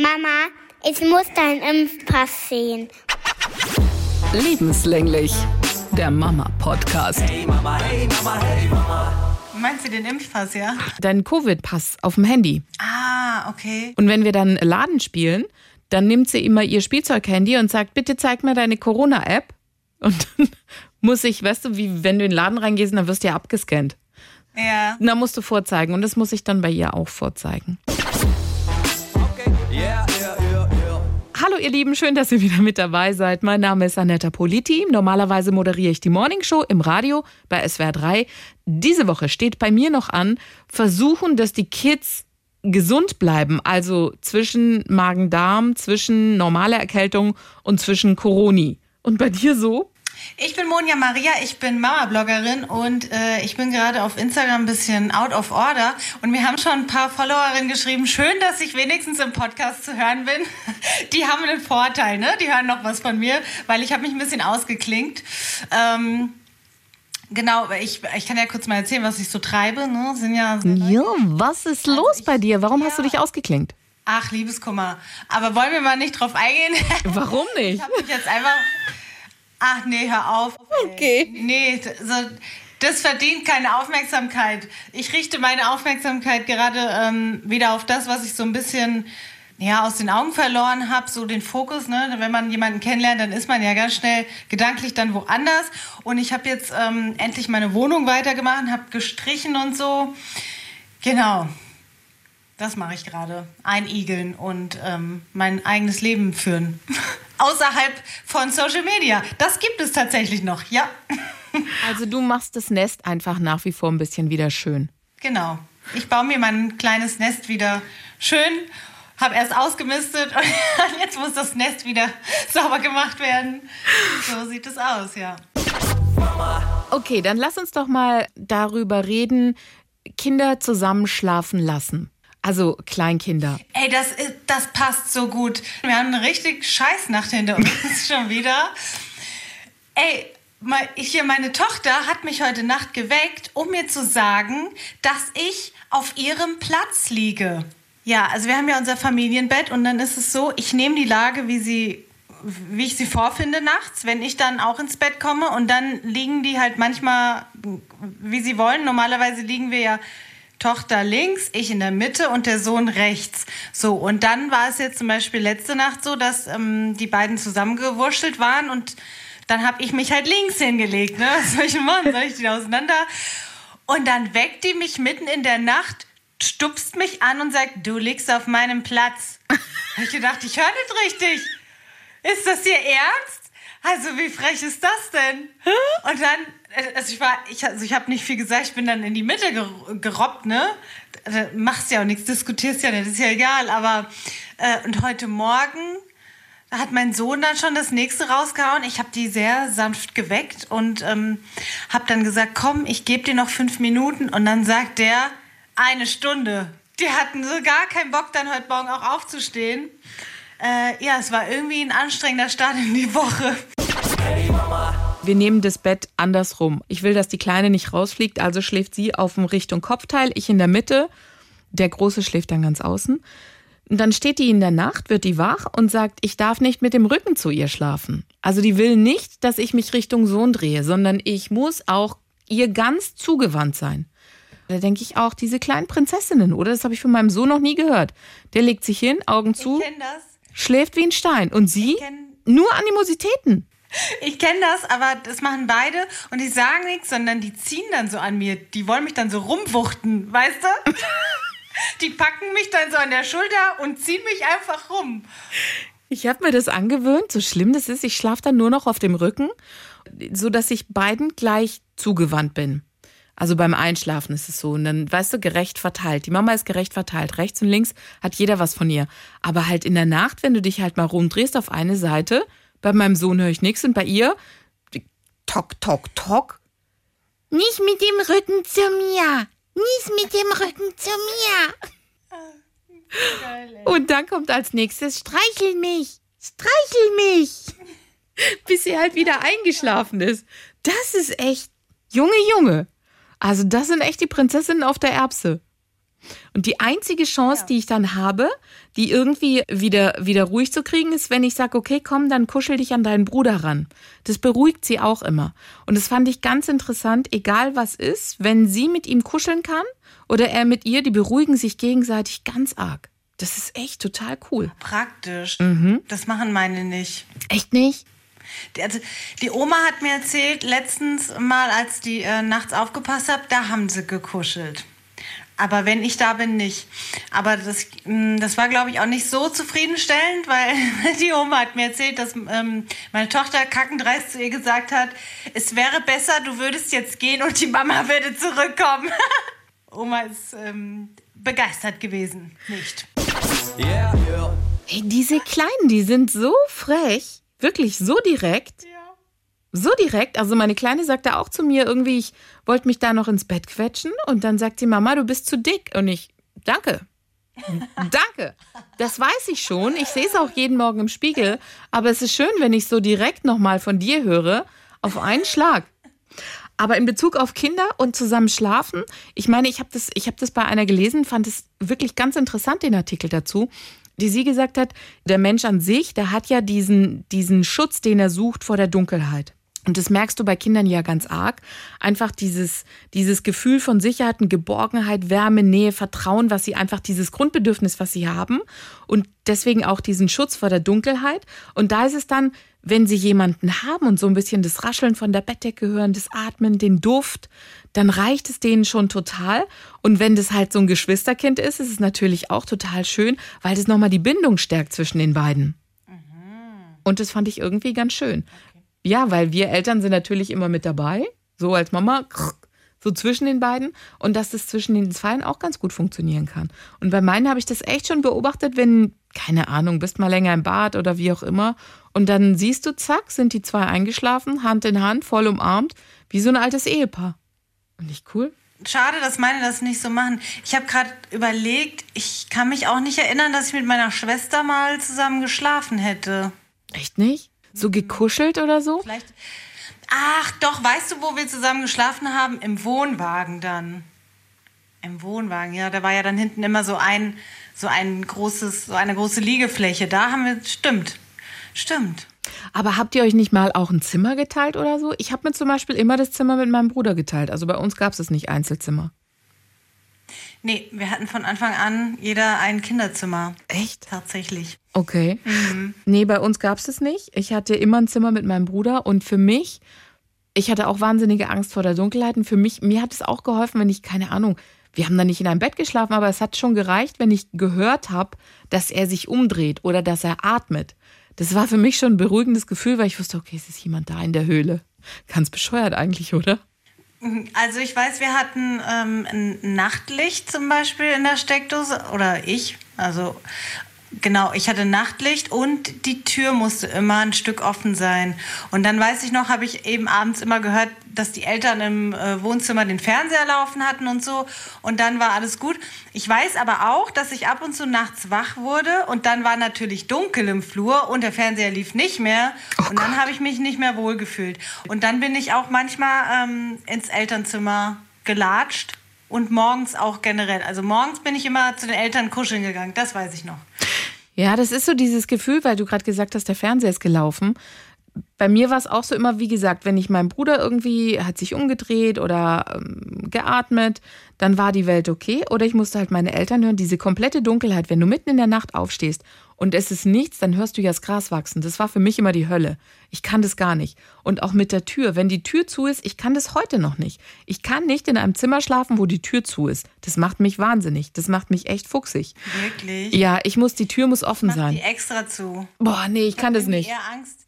Mama, ich muss deinen Impfpass sehen. Lebenslänglich. Der Mama-Podcast. Hey Mama, hey Mama, hey Mama. Meinst du den Impfpass, ja? Deinen Covid-Pass auf dem Handy. Ah, okay. Und wenn wir dann Laden spielen, dann nimmt sie immer ihr Spielzeughandy und sagt, bitte zeig mir deine Corona-App. Und dann muss ich, weißt du, wie wenn du in den Laden reingehst, dann wirst du ja abgescannt. Ja. Und dann musst du vorzeigen. Und das muss ich dann bei ihr auch vorzeigen. Hallo ihr Lieben, schön, dass ihr wieder mit dabei seid. Mein Name ist Anetta Politi. Normalerweise moderiere ich die Morning Show im Radio bei SWR 3. Diese Woche steht bei mir noch an, versuchen, dass die Kids gesund bleiben, also zwischen Magen-Darm, zwischen normaler Erkältung und zwischen Coroni. Und bei dir so? Ich bin Monja Maria, ich bin Mama-Bloggerin und äh, ich bin gerade auf Instagram ein bisschen out of order. Und mir haben schon ein paar Followerinnen geschrieben, schön, dass ich wenigstens im Podcast zu hören bin. Die haben einen Vorteil, ne? Die hören noch was von mir, weil ich habe mich ein bisschen ausgeklinkt. Ähm, genau, ich, ich kann ja kurz mal erzählen, was ich so treibe. Ne? Sind ja, Ja, was ist los bei dir? Warum hast du dich ausgeklinkt? Ach, Liebeskummer. Aber wollen wir mal nicht drauf eingehen? Warum nicht? Ich habe mich jetzt einfach. Ach nee, hör auf. Okay. Nee, so, das verdient keine Aufmerksamkeit. Ich richte meine Aufmerksamkeit gerade ähm, wieder auf das, was ich so ein bisschen ja, aus den Augen verloren habe, so den Fokus. Ne? Wenn man jemanden kennenlernt, dann ist man ja ganz schnell gedanklich dann woanders. Und ich habe jetzt ähm, endlich meine Wohnung weitergemacht, habe gestrichen und so. Genau. Das mache ich gerade. Einigeln und ähm, mein eigenes Leben führen. Außerhalb von Social Media. Das gibt es tatsächlich noch, ja. Also du machst das Nest einfach nach wie vor ein bisschen wieder schön. Genau. Ich baue mir mein kleines Nest wieder schön, habe erst ausgemistet und jetzt muss das Nest wieder sauber gemacht werden. So sieht es aus, ja. Okay, dann lass uns doch mal darüber reden, Kinder zusammen schlafen lassen. Also Kleinkinder. Ey, das, ist- das passt so gut. Wir haben eine richtig Scheißnacht hinter uns schon wieder. Ey, hier, meine Tochter hat mich heute Nacht geweckt, um mir zu sagen, dass ich auf ihrem Platz liege. Ja, also wir haben ja unser Familienbett und dann ist es so, ich nehme die Lage, wie sie wie ich sie vorfinde nachts, wenn ich dann auch ins Bett komme und dann liegen die halt manchmal, wie sie wollen. Normalerweise liegen wir ja Tochter links, ich in der Mitte und der Sohn rechts. So, und dann war es jetzt zum Beispiel letzte Nacht so, dass ähm, die beiden zusammengewurschtelt waren und dann habe ich mich halt links hingelegt. Ne? Was soll ich machen? Soll ich die auseinander? Und dann weckt die mich mitten in der Nacht, stupst mich an und sagt, du liegst auf meinem Platz. Hab ich gedacht, ich höre nicht richtig. Ist das ihr Ernst? Also wie frech ist das denn? Und dann, äh, also ich war, ich, also ich habe nicht viel gesagt, ich bin dann in die Mitte ger- gerobbt, ne? Da Machst ja auch nichts, diskutierst ja nicht, ist ja egal. Aber äh, und heute Morgen hat mein Sohn dann schon das nächste rausgehauen. Ich habe die sehr sanft geweckt und ähm, habe dann gesagt, komm, ich gebe dir noch fünf Minuten. Und dann sagt der, eine Stunde. Die hatten so gar keinen Bock, dann heute Morgen auch aufzustehen. Äh, ja, es war irgendwie ein anstrengender Start in die Woche. Wir nehmen das Bett andersrum. Ich will, dass die Kleine nicht rausfliegt, also schläft sie auf dem Richtung Kopfteil, ich in der Mitte. Der Große schläft dann ganz außen. Und dann steht die in der Nacht, wird die wach und sagt, ich darf nicht mit dem Rücken zu ihr schlafen. Also die will nicht, dass ich mich Richtung Sohn drehe, sondern ich muss auch ihr ganz zugewandt sein. Da denke ich auch, diese kleinen Prinzessinnen, oder? Das habe ich von meinem Sohn noch nie gehört. Der legt sich hin, Augen zu, Ich kenne das. Schläft wie ein Stein. Und sie nur Animositäten. Ich kenne das, aber das machen beide und die sagen nichts, sondern die ziehen dann so an mir. Die wollen mich dann so rumwuchten, weißt du? Die packen mich dann so an der Schulter und ziehen mich einfach rum. Ich habe mir das angewöhnt, so schlimm das ist. Ich schlafe dann nur noch auf dem Rücken, so dass ich beiden gleich zugewandt bin. Also beim Einschlafen ist es so. Und dann, weißt du, gerecht verteilt. Die Mama ist gerecht verteilt. Rechts und links hat jeder was von ihr. Aber halt in der Nacht, wenn du dich halt mal rumdrehst auf eine Seite, bei meinem Sohn höre ich nichts und bei ihr, tok, tok, tok. Nicht mit dem Rücken zu mir. Nicht mit dem Rücken zu mir. Und dann kommt als nächstes, streichel mich, streichel mich. Bis sie halt wieder eingeschlafen ist. Das ist echt, Junge, Junge. Also das sind echt die Prinzessinnen auf der Erbse. Und die einzige Chance, die ich dann habe, die irgendwie wieder, wieder ruhig zu kriegen, ist, wenn ich sage, okay, komm, dann kuschel dich an deinen Bruder ran. Das beruhigt sie auch immer. Und das fand ich ganz interessant, egal was ist, wenn sie mit ihm kuscheln kann oder er mit ihr, die beruhigen sich gegenseitig ganz arg. Das ist echt total cool. Praktisch. Mhm. Das machen meine nicht. Echt nicht? Die, also, die Oma hat mir erzählt, letztens mal, als die äh, nachts aufgepasst hat, da haben sie gekuschelt. Aber wenn ich da bin, nicht. Aber das, mh, das war, glaube ich, auch nicht so zufriedenstellend, weil die Oma hat mir erzählt, dass ähm, meine Tochter kackendreist zu ihr gesagt hat, es wäre besser, du würdest jetzt gehen und die Mama würde zurückkommen. Oma ist ähm, begeistert gewesen. Nicht. Yeah, yeah. Hey, diese Kleinen, die sind so frech. Wirklich so direkt. So direkt. Also meine Kleine sagte auch zu mir irgendwie, ich wollte mich da noch ins Bett quetschen. Und dann sagt sie, Mama, du bist zu dick. Und ich, danke. Danke. Das weiß ich schon. Ich sehe es auch jeden Morgen im Spiegel. Aber es ist schön, wenn ich so direkt nochmal von dir höre. Auf einen Schlag. Aber in Bezug auf Kinder und zusammen schlafen, ich meine, ich habe das, ich hab das bei einer gelesen, fand es wirklich ganz interessant, den Artikel dazu, die sie gesagt hat, der Mensch an sich, der hat ja diesen, diesen Schutz, den er sucht vor der Dunkelheit. Und das merkst du bei Kindern ja ganz arg. Einfach dieses, dieses Gefühl von Sicherheit, Geborgenheit, Wärme, Nähe, Vertrauen, was sie einfach dieses Grundbedürfnis, was sie haben. Und deswegen auch diesen Schutz vor der Dunkelheit. Und da ist es dann, wenn sie jemanden haben und so ein bisschen das Rascheln von der Bettdecke hören, das Atmen, den Duft, dann reicht es denen schon total. Und wenn das halt so ein Geschwisterkind ist, ist es natürlich auch total schön, weil das nochmal die Bindung stärkt zwischen den beiden. Und das fand ich irgendwie ganz schön. Ja, weil wir Eltern sind natürlich immer mit dabei, so als Mama, so zwischen den beiden und dass das zwischen den Zweien auch ganz gut funktionieren kann. Und bei meinen habe ich das echt schon beobachtet, wenn, keine Ahnung, bist mal länger im Bad oder wie auch immer und dann siehst du, zack, sind die zwei eingeschlafen, Hand in Hand, voll umarmt, wie so ein altes Ehepaar. Und nicht cool? Schade, dass meine das nicht so machen. Ich habe gerade überlegt, ich kann mich auch nicht erinnern, dass ich mit meiner Schwester mal zusammen geschlafen hätte. Echt nicht? So gekuschelt oder so? Vielleicht. Ach, doch, weißt du, wo wir zusammen geschlafen haben? Im Wohnwagen dann. Im Wohnwagen, ja. Da war ja dann hinten immer so ein, so ein großes, so eine große Liegefläche. Da haben wir, stimmt. Stimmt. Aber habt ihr euch nicht mal auch ein Zimmer geteilt oder so? Ich habe mir zum Beispiel immer das Zimmer mit meinem Bruder geteilt. Also bei uns gab es nicht Einzelzimmer. Nee, wir hatten von Anfang an jeder ein Kinderzimmer. Echt? Tatsächlich. Okay. Nee, bei uns gab es das nicht. Ich hatte immer ein Zimmer mit meinem Bruder und für mich, ich hatte auch wahnsinnige Angst vor der Dunkelheit und für mich, mir hat es auch geholfen, wenn ich, keine Ahnung, wir haben da nicht in einem Bett geschlafen, aber es hat schon gereicht, wenn ich gehört habe, dass er sich umdreht oder dass er atmet. Das war für mich schon ein beruhigendes Gefühl, weil ich wusste, okay, es ist jemand da in der Höhle. Ganz bescheuert eigentlich, oder? Also ich weiß, wir hatten ähm, ein Nachtlicht zum Beispiel in der Steckdose oder ich. Also genau, ich hatte Nachtlicht und die Tür musste immer ein Stück offen sein. Und dann weiß ich noch, habe ich eben abends immer gehört, dass die Eltern im äh, Wohnzimmer den Fernseher laufen hatten und so. Und dann war alles gut. Ich weiß aber auch, dass ich ab und zu nachts wach wurde und dann war natürlich dunkel im Flur und der Fernseher lief nicht mehr. und dann habe ich mich nicht mehr wohlgefühlt. Und dann bin ich auch manchmal ähm, ins Elternzimmer gelatscht und morgens auch generell. Also morgens bin ich immer zu den Eltern kuscheln gegangen, das weiß ich noch. Ja, das ist so dieses Gefühl, weil du gerade gesagt hast, der Fernseher ist gelaufen. Bei mir war es auch so immer, wie gesagt, wenn ich mein Bruder irgendwie hat sich umgedreht oder ähm, geatmet, dann war die Welt okay. Oder ich musste halt meine Eltern hören. Diese komplette Dunkelheit, wenn du mitten in der Nacht aufstehst und es ist nichts, dann hörst du ja das Gras wachsen. Das war für mich immer die Hölle. Ich kann das gar nicht. Und auch mit der Tür, wenn die Tür zu ist, ich kann das heute noch nicht. Ich kann nicht in einem Zimmer schlafen, wo die Tür zu ist. Das macht mich wahnsinnig. Das macht mich echt fuchsig. Wirklich? Ja, ich muss, die Tür muss offen Mach die sein. extra zu. Boah, nee, ich kann das nicht. Eher Angst.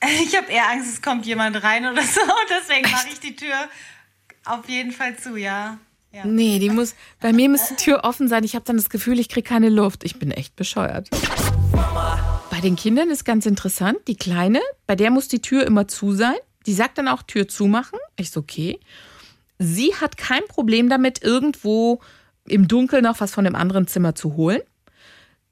Ich habe eher Angst, es kommt jemand rein oder so. Deswegen mache ich die Tür auf jeden Fall zu, ja. Ja. Nee, die muss, bei mir muss die Tür offen sein. Ich habe dann das Gefühl, ich kriege keine Luft. Ich bin echt bescheuert. Bei den Kindern ist ganz interessant, die Kleine, bei der muss die Tür immer zu sein. Die sagt dann auch Tür zumachen. Ich so, okay. Sie hat kein Problem damit, irgendwo im Dunkeln noch was von dem anderen Zimmer zu holen.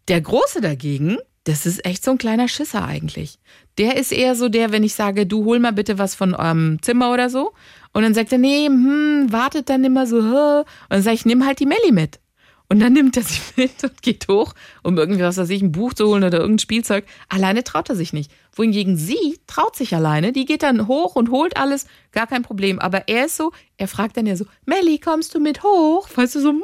Der Große dagegen, das ist echt so ein kleiner Schisser eigentlich. Der ist eher so der, wenn ich sage, du hol mal bitte was von eurem Zimmer oder so. Und dann sagt er, nee, hm, wartet dann immer so. hä. Und dann sage ich, nimm halt die Melli mit. Und dann nimmt er sie mit und geht hoch, um irgendwie, was weiß ich, ein Buch zu holen oder irgendein Spielzeug. Alleine traut er sich nicht. Wohingegen sie traut sich alleine. Die geht dann hoch und holt alles, gar kein Problem. Aber er ist so, er fragt dann ja so, Melli, kommst du mit hoch? Weißt du so, hm.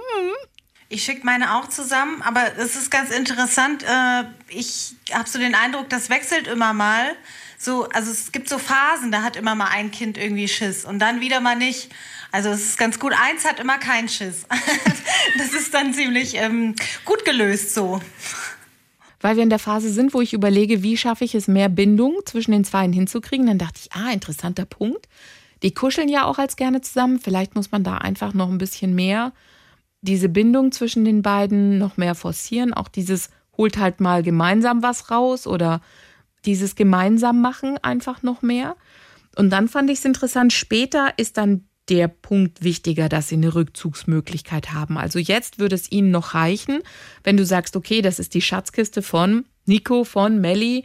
Ich schicke meine auch zusammen, aber es ist ganz interessant. Äh, ich habe so den Eindruck, das wechselt immer mal. So, also es gibt so Phasen, da hat immer mal ein Kind irgendwie Schiss und dann wieder mal nicht. Also es ist ganz gut. Eins hat immer keinen Schiss. das ist dann ziemlich ähm, gut gelöst so. Weil wir in der Phase sind, wo ich überlege, wie schaffe ich es, mehr Bindung zwischen den Zweien hinzukriegen, dann dachte ich, ah, interessanter Punkt. Die kuscheln ja auch als gerne zusammen. Vielleicht muss man da einfach noch ein bisschen mehr diese Bindung zwischen den beiden noch mehr forcieren. Auch dieses holt halt mal gemeinsam was raus oder dieses gemeinsam machen einfach noch mehr. Und dann fand ich es interessant, später ist dann der Punkt wichtiger, dass sie eine Rückzugsmöglichkeit haben. Also jetzt würde es ihnen noch reichen, wenn du sagst, okay, das ist die Schatzkiste von Nico, von Melli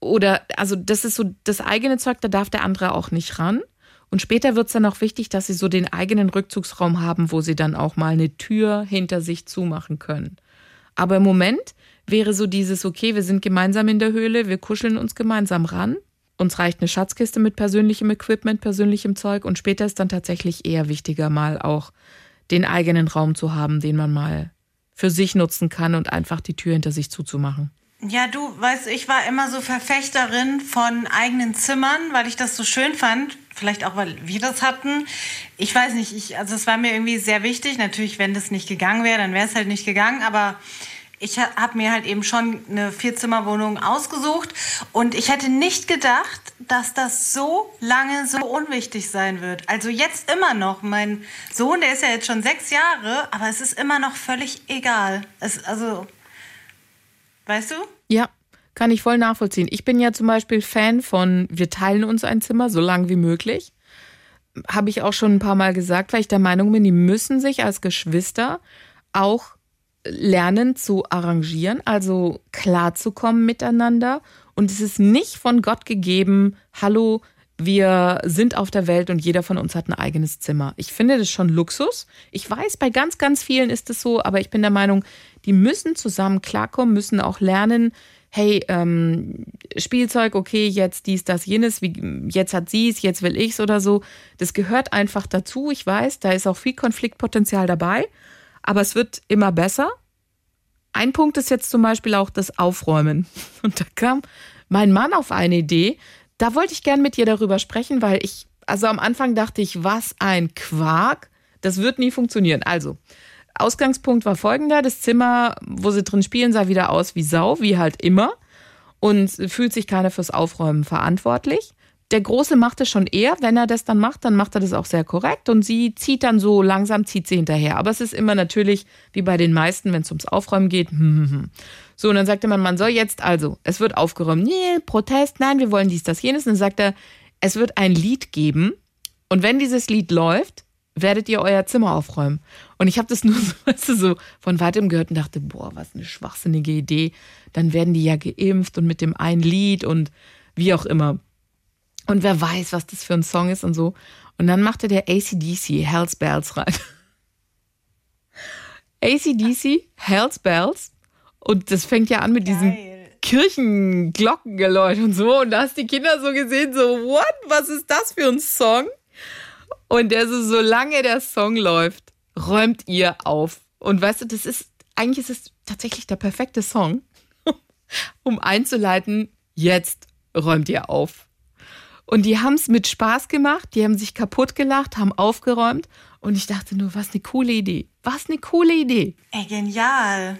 oder also das ist so das eigene Zeug, da darf der andere auch nicht ran. Und später wird es dann auch wichtig, dass sie so den eigenen Rückzugsraum haben, wo sie dann auch mal eine Tür hinter sich zumachen können. Aber im Moment wäre so dieses, okay, wir sind gemeinsam in der Höhle, wir kuscheln uns gemeinsam ran. Uns reicht eine Schatzkiste mit persönlichem Equipment, persönlichem Zeug und später ist dann tatsächlich eher wichtiger, mal auch den eigenen Raum zu haben, den man mal für sich nutzen kann und einfach die Tür hinter sich zuzumachen. Ja, du weißt, ich war immer so Verfechterin von eigenen Zimmern, weil ich das so schön fand. Vielleicht auch, weil wir das hatten. Ich weiß nicht, ich, also es war mir irgendwie sehr wichtig. Natürlich, wenn das nicht gegangen wäre, dann wäre es halt nicht gegangen. Aber ich habe mir halt eben schon eine Vierzimmerwohnung ausgesucht und ich hätte nicht gedacht, dass das so lange so unwichtig sein wird. Also jetzt immer noch. Mein Sohn, der ist ja jetzt schon sechs Jahre, aber es ist immer noch völlig egal. Es, also, weißt du? Ja, kann ich voll nachvollziehen. Ich bin ja zum Beispiel Fan von, wir teilen uns ein Zimmer so lang wie möglich. Habe ich auch schon ein paar Mal gesagt, weil ich der Meinung bin, die müssen sich als Geschwister auch lernen zu arrangieren, also klarzukommen miteinander. Und es ist nicht von Gott gegeben, hallo, wir sind auf der Welt und jeder von uns hat ein eigenes Zimmer. Ich finde das schon Luxus. Ich weiß, bei ganz, ganz vielen ist es so, aber ich bin der Meinung, die müssen zusammen klarkommen, müssen auch lernen, hey, ähm, Spielzeug, okay, jetzt dies, das, jenes, wie, jetzt hat sie es, jetzt will ich es oder so. Das gehört einfach dazu. Ich weiß, da ist auch viel Konfliktpotenzial dabei aber es wird immer besser. Ein Punkt ist jetzt zum Beispiel auch das Aufräumen. Und da kam mein Mann auf eine Idee. Da wollte ich gern mit dir darüber sprechen, weil ich, also am Anfang dachte ich, was ein Quark. Das wird nie funktionieren. Also, Ausgangspunkt war folgender: Das Zimmer, wo sie drin spielen, sah wieder aus wie Sau, wie halt immer. Und fühlt sich keiner fürs Aufräumen verantwortlich der Große macht es schon eher. Wenn er das dann macht, dann macht er das auch sehr korrekt. Und sie zieht dann so langsam, zieht sie hinterher. Aber es ist immer natürlich, wie bei den meisten, wenn es ums Aufräumen geht. So, und dann sagte man, man soll jetzt also, es wird aufgeräumt. Nee, Protest, nein, wir wollen dies, das, jenes. Und dann sagt er, es wird ein Lied geben. Und wenn dieses Lied läuft, werdet ihr euer Zimmer aufräumen. Und ich habe das nur so, weißt du, so von weitem gehört und dachte, boah, was eine schwachsinnige Idee. Dann werden die ja geimpft und mit dem einen Lied und wie auch immer. Und wer weiß, was das für ein Song ist und so. Und dann machte der ACDC Hells Bells rein. ACDC Hells Bells. Und das fängt ja an mit Geil. diesen Kirchenglockengeläut und so. Und da hast die Kinder so gesehen, so, what? Was ist das für ein Song? Und der so, solange der Song läuft, räumt ihr auf. Und weißt du, das ist, eigentlich ist es tatsächlich der perfekte Song, um einzuleiten, jetzt räumt ihr auf. Und die haben es mit Spaß gemacht, die haben sich kaputt gelacht, haben aufgeräumt. Und ich dachte nur, was eine coole Idee. Was eine coole Idee. Ey, genial.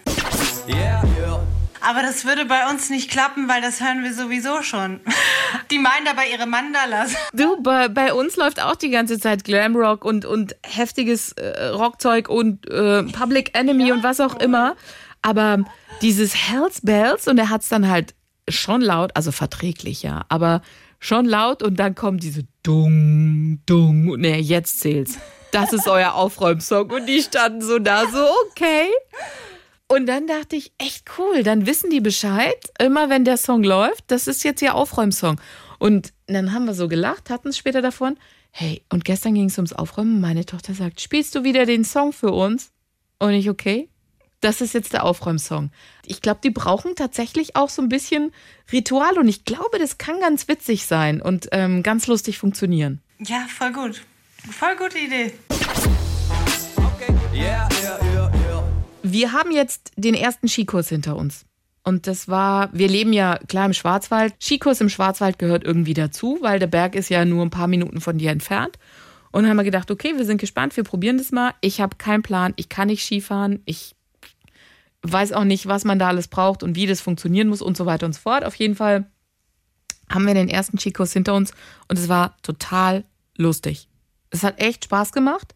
Yeah. yeah. Aber das würde bei uns nicht klappen, weil das hören wir sowieso schon. Die meinen dabei ihre Mandalas. Du, bei, bei uns läuft auch die ganze Zeit Glamrock und, und heftiges äh, Rockzeug und äh, Public Enemy ja, und was auch immer. Aber dieses Hells Bells und er hat es dann halt schon laut, also verträglich, ja, aber schon laut und dann kommt diese Dung, Dung. Nee, jetzt zählt's. Das ist euer Aufräumsong. Und die standen so da, so, okay. Und dann dachte ich, echt cool, dann wissen die Bescheid, immer wenn der Song läuft, das ist jetzt ihr Aufräumsong. Und dann haben wir so gelacht, hatten es später davon. Hey, und gestern ging es ums Aufräumen. Meine Tochter sagt, spielst du wieder den Song für uns? Und ich, okay. das ist jetzt der Aufräumsong. Ich glaube, die brauchen tatsächlich auch so ein bisschen Ritual und ich glaube, das kann ganz witzig sein und ähm, ganz lustig funktionieren. Ja, voll gut. Voll gute Idee. Yeah, yeah. Wir haben jetzt den ersten Skikurs hinter uns. Und das war, wir leben ja klar im Schwarzwald. Skikurs im Schwarzwald gehört irgendwie dazu, weil der Berg ist ja nur ein paar Minuten von dir entfernt. Und haben wir gedacht, okay, wir sind gespannt, wir probieren das mal. Ich habe keinen Plan, ich kann nicht Skifahren, ich weiß auch nicht, was man da alles braucht und wie das funktionieren muss und so weiter und so fort. Auf jeden Fall haben wir den ersten Skikurs hinter uns und es war total lustig. Es hat echt Spaß gemacht.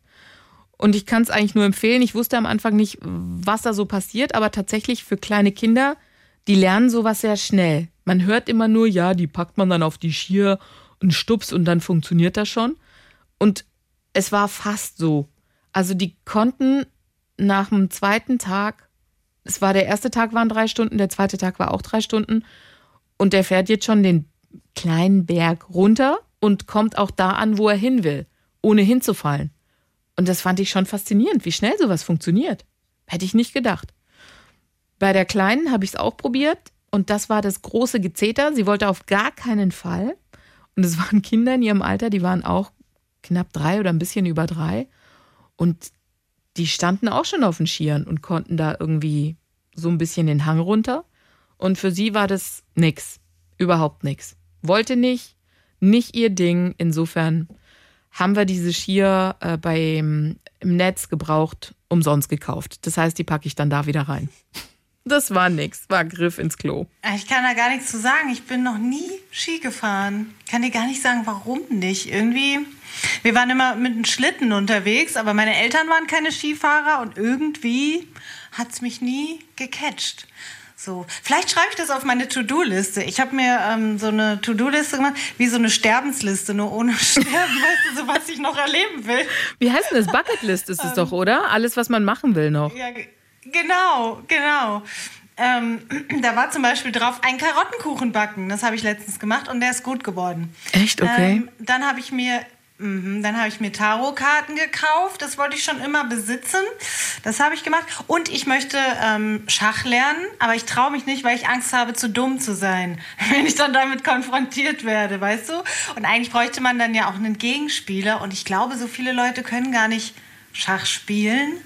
Und ich kann es eigentlich nur empfehlen. Ich wusste am Anfang nicht, was da so passiert, aber tatsächlich für kleine Kinder, die lernen sowas sehr schnell. Man hört immer nur, ja, die packt man dann auf die Skier und stups und dann funktioniert das schon. Und es war fast so. Also die konnten nach dem zweiten Tag, es war der erste Tag waren drei Stunden, der zweite Tag war auch drei Stunden. Und der fährt jetzt schon den kleinen Berg runter und kommt auch da an, wo er hin will, ohne hinzufallen. Und das fand ich schon faszinierend, wie schnell sowas funktioniert. Hätte ich nicht gedacht. Bei der Kleinen habe ich es auch probiert und das war das große Gezeter. Sie wollte auf gar keinen Fall. Und es waren Kinder in ihrem Alter, die waren auch knapp drei oder ein bisschen über drei. Und die standen auch schon auf den Skiern und konnten da irgendwie so ein bisschen den Hang runter. Und für sie war das nix. Überhaupt nix. Wollte nicht, nicht ihr Ding. Insofern haben wir diese Skier äh, beim, im Netz gebraucht, umsonst gekauft. Das heißt, die packe ich dann da wieder rein. Das war nix, war Griff ins Klo. Ich kann da gar nichts zu sagen. Ich bin noch nie Ski gefahren. Kann dir gar nicht sagen, warum nicht. Irgendwie, wir waren immer mit einem Schlitten unterwegs, aber meine Eltern waren keine Skifahrer und irgendwie hat es mich nie gecatcht. So, vielleicht schreibe ich das auf meine To-Do-Liste. Ich habe mir ähm, so eine To-Do-Liste gemacht, wie so eine Sterbensliste, nur ohne Sterben, weißt du, so was ich noch erleben will. Wie heißt denn das? Bucketlist ist es doch, oder? Alles, was man machen will noch. Ja, ge- genau, genau. Ähm, da war zum Beispiel drauf ein Karottenkuchen backen. Das habe ich letztens gemacht und der ist gut geworden. Echt? Okay. Ähm, dann habe ich mir mhm, dann habe ich mir Tarotkarten gekauft. Das wollte ich schon immer besitzen. Das habe ich gemacht. Und ich möchte ähm, Schach lernen, aber ich traue mich nicht, weil ich Angst habe, zu dumm zu sein, wenn ich dann damit konfrontiert werde, weißt du? Und eigentlich bräuchte man dann ja auch einen Gegenspieler. Und ich glaube, so viele Leute können gar nicht Schach spielen.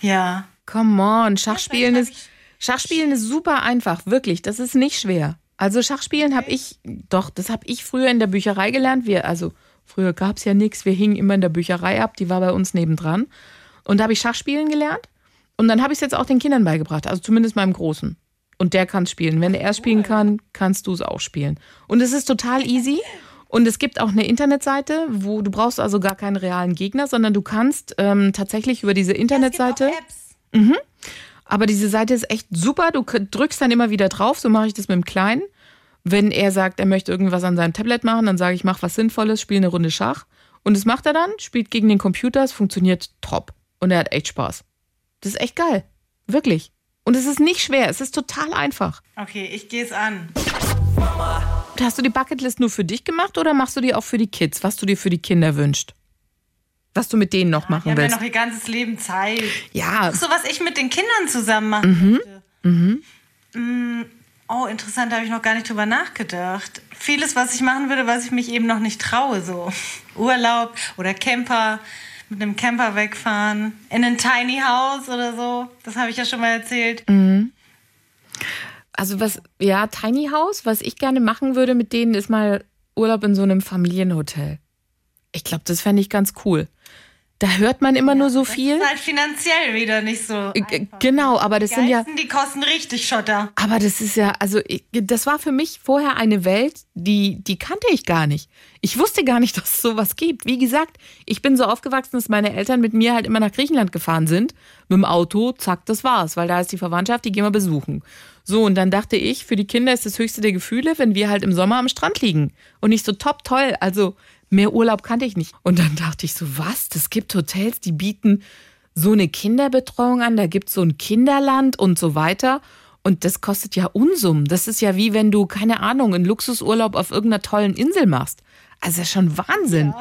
Ja. Come on, Schachspielen ist, Schachspielen ist super einfach, wirklich. Das ist nicht schwer. Also Schachspielen habe ich, doch, das habe ich früher in der Bücherei gelernt. Wir, also früher gab es ja nichts, wir hingen immer in der Bücherei ab, die war bei uns nebendran. Und da habe ich Schachspielen gelernt. Und dann habe ich es jetzt auch den Kindern beigebracht, also zumindest meinem Großen. Und der kann spielen. Wenn er spielen kann, kannst du es auch spielen. Und es ist total easy. Und es gibt auch eine Internetseite, wo du brauchst also gar keinen realen Gegner, sondern du kannst ähm, tatsächlich über diese Internetseite. Es Apps. Aber diese Seite ist echt super. Du drückst dann immer wieder drauf. So mache ich das mit dem Kleinen. Wenn er sagt, er möchte irgendwas an seinem Tablet machen, dann sage ich, mach was Sinnvolles, spiel eine Runde Schach. Und das macht er dann, spielt gegen den Computer, es funktioniert top. Und er hat echt Spaß. Das ist echt geil. Wirklich. Und es ist nicht schwer, es ist total einfach. Okay, ich gehe es an. Und hast du die Bucketlist nur für dich gemacht oder machst du die auch für die Kids, was du dir für die Kinder wünschst? Was du mit denen noch Die machen haben ja willst? noch ihr ganzes Leben Zeit. Ja, So, was ich mit den Kindern zusammen machen möchte. Mm, Oh, interessant, da habe ich noch gar nicht drüber nachgedacht. Vieles, was ich machen würde, was ich mich eben noch nicht traue, so Urlaub oder Camper, mit einem Camper wegfahren, in ein Tiny House oder so. Das habe ich ja schon mal erzählt. Also was, ja, Tiny House, was ich gerne machen würde mit denen, ist mal Urlaub in so einem Familienhotel. Ich glaube, das fände ich ganz cool. Da hört man immer nur so viel. Ist halt finanziell wieder nicht so. Äh, Einfach. Genau, aber das sind ja, die kosten richtig Schotter. aber das ist ja, also ich, das war für mich vorher eine Welt, die, die kannte ich gar nicht. Ich wusste gar nicht, dass es sowas gibt. Wie gesagt, ich bin so aufgewachsen, dass meine Eltern mit mir halt immer nach Griechenland gefahren sind. Mit dem Auto, zack, das war's, weil da ist die Verwandtschaft, die gehen wir besuchen. So, und dann dachte ich, für die Kinder ist das höchste der Gefühle, wenn wir halt im Sommer am Strand liegen. Und nicht so top toll. Also mehr Urlaub kannte ich nicht. Und dann dachte ich so, was? Das gibt Hotels, die bieten so eine Kinderbetreuung an, da gibt's so ein Kinderland und so weiter. Und das kostet ja Unsummen. Das ist ja wie wenn du, keine Ahnung, einen Luxusurlaub auf irgendeiner tollen Insel machst. Also das ist schon Wahnsinn.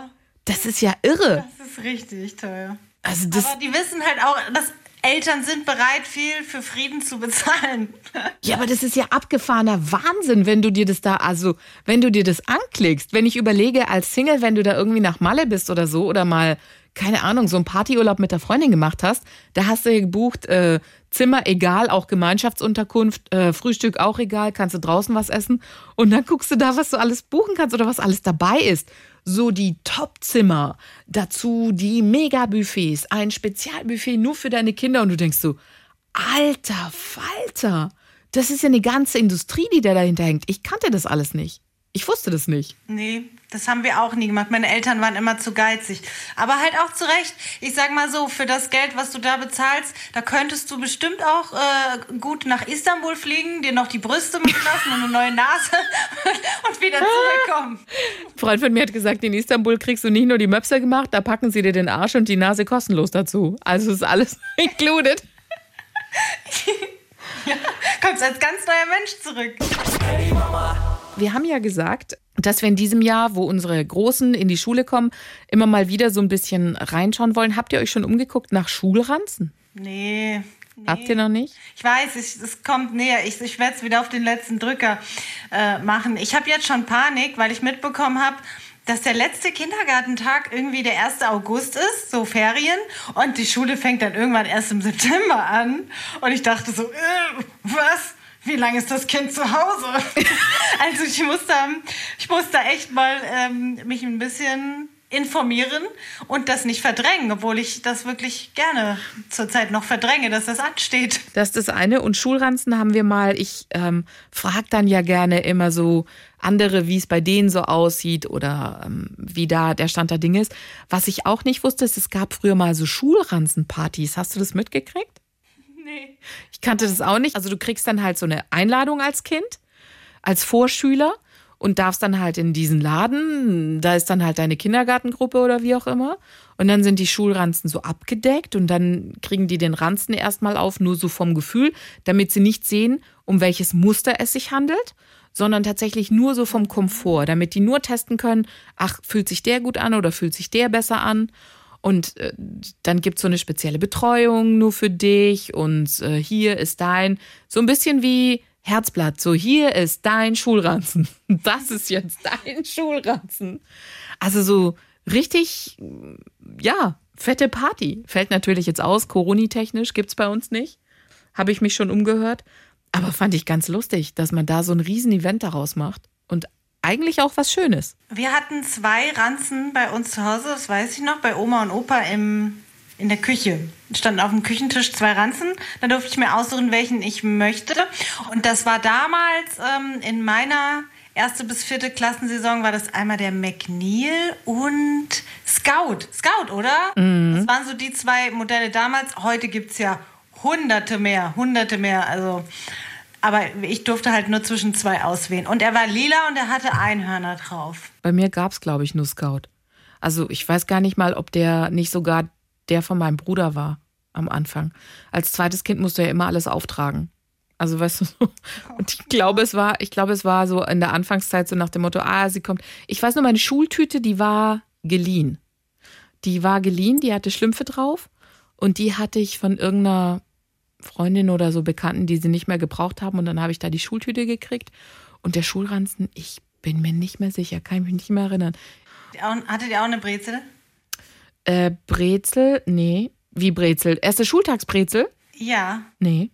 Das ist ja irre. Das ist richtig teuer. Also das, Aber die wissen halt auch, dass Eltern sind bereit, viel für Frieden zu bezahlen. Ja, aber das ist ja abgefahrener Wahnsinn, wenn du dir das da, also wenn du dir das anklickst. Wenn ich überlege als Single, wenn du da irgendwie nach Malle bist oder so oder mal, keine Ahnung, so einen Partyurlaub mit der Freundin gemacht hast, da hast du gebucht, äh, Zimmer egal, auch Gemeinschaftsunterkunft, äh, Frühstück auch egal, kannst du draußen was essen und dann guckst du da, was du alles buchen kannst oder was alles dabei ist. So die Top-Zimmer, dazu die Mega-Buffets, ein Spezialbuffet nur für deine Kinder und du denkst so, alter Falter, das ist ja eine ganze Industrie, die da dahinter hängt. Ich kannte das alles nicht. Ich wusste das nicht. Nee, das haben wir auch nie gemacht. Meine Eltern waren immer zu geizig. Aber halt auch zu Recht. Ich sag mal so, für das Geld, was du da bezahlst, da könntest du bestimmt auch äh, gut nach Istanbul fliegen, dir noch die Brüste machen lassen und eine neue Nase und wieder zurückkommen. Ein Freund von mir hat gesagt, in Istanbul kriegst du nicht nur die Möpse gemacht, da packen sie dir den Arsch und die Nase kostenlos dazu. Also ist alles included. Ja, kommst als ganz neuer Mensch zurück. Wir haben ja gesagt, dass wir in diesem Jahr, wo unsere Großen in die Schule kommen, immer mal wieder so ein bisschen reinschauen wollen. Habt ihr euch schon umgeguckt nach Schulranzen? Nee. nee. Habt ihr noch nicht? Ich weiß, ich, es kommt näher. Ich, ich werde es wieder auf den letzten Drücker äh, machen. Ich habe jetzt schon Panik, weil ich mitbekommen habe, dass der letzte Kindergartentag irgendwie der 1. August ist, so Ferien, und die Schule fängt dann irgendwann erst im September an. Und ich dachte so, äh, was? Wie lange ist das Kind zu Hause? also ich muss da, ich muss da echt mal ähm, mich ein bisschen informieren und das nicht verdrängen, obwohl ich das wirklich gerne zurzeit noch verdränge, dass das ansteht. Das ist das eine. Und Schulranzen haben wir mal, ich ähm, frage dann ja gerne immer so andere, wie es bei denen so aussieht oder ähm, wie da der Stand der Dinge ist. Was ich auch nicht wusste, ist, es gab früher mal so Schulranzenpartys. Hast du das mitgekriegt? Ich kannte das auch nicht. Also du kriegst dann halt so eine Einladung als Kind, als Vorschüler und darfst dann halt in diesen Laden, da ist dann halt deine Kindergartengruppe oder wie auch immer. Und dann sind die Schulranzen so abgedeckt und dann kriegen die den Ranzen erstmal auf, nur so vom Gefühl, damit sie nicht sehen, um welches Muster es sich handelt, sondern tatsächlich nur so vom Komfort, damit die nur testen können, ach, fühlt sich der gut an oder fühlt sich der besser an. Und äh, dann gibt's so eine spezielle Betreuung nur für dich und äh, hier ist dein, so ein bisschen wie Herzblatt, so hier ist dein Schulranzen. Das ist jetzt dein Schulranzen. Also so richtig, ja, fette Party. Fällt natürlich jetzt aus, Corona-technisch gibt's bei uns nicht. Habe ich mich schon umgehört. Aber fand ich ganz lustig, dass man da so ein Riesen-Event daraus macht. Eigentlich auch was Schönes. Wir hatten zwei Ranzen bei uns zu Hause, das weiß ich noch, bei Oma und Opa im, in der Küche. Standen auf dem Küchentisch zwei Ranzen. Da durfte ich mir aussuchen, welchen ich möchte. Und das war damals ähm, in meiner erste bis vierte Klassensaison war das einmal der McNeil und Scout. Scout, oder? Das waren so die zwei Modelle damals. Heute gibt es ja hunderte mehr, hunderte mehr. Also, aber ich durfte halt nur zwischen zwei auswählen. Und er war lila und er hatte Einhörner drauf. Bei mir gab's glaube ich, nur Scout. Also ich weiß gar nicht mal, ob der nicht sogar der von meinem Bruder war am Anfang. Als zweites Kind musste er immer alles auftragen. Also weißt du, so. und ich glaube, es war, ich glaube, es war so in der Anfangszeit so nach dem Motto, ah, sie kommt. Ich weiß nur, meine Schultüte, die war geliehen. Die war geliehen, die hatte Schlümpfe drauf und die hatte ich von irgendeiner Freundin oder so Bekannten, die sie nicht mehr gebraucht haben und dann habe ich da die Schultüte gekriegt und der Schulranzen, ich bin mir nicht mehr sicher, kann ich mich nicht mehr erinnern. Hattet ihr auch eine Brezel? Äh, Brezel, nee. Wie Brezel? Erste Schultagsbrezel? Ja. Nee.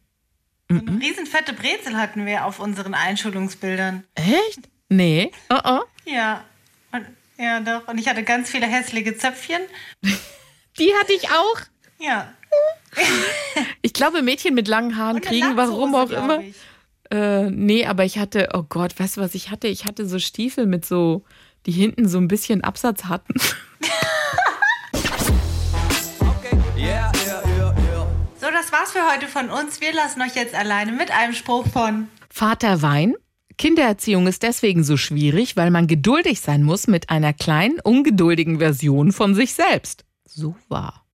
So eine riesenfette Brezel hatten wir auf unseren Einschulungsbildern. Echt? Nee. Oh oh. Ja. Und, ja, doch. Und ich hatte ganz viele hässliche Zöpfchen. Die hatte ich auch. Ja. Ich glaube, Mädchen mit langen Haaren kriegen, warum auch immer. Äh, nee, aber ich hatte, oh Gott, weißt du, was ich hatte? Ich hatte so Stiefel mit so, die hinten so ein bisschen Absatz hatten. Yeah, yeah, yeah, yeah. So, das war's für heute von uns. Wir lassen euch jetzt alleine mit einem Spruch von. Vater Wein. Kindererziehung ist deswegen so schwierig, weil man geduldig sein muss mit einer kleinen, ungeduldigen Version von sich selbst. So wahr.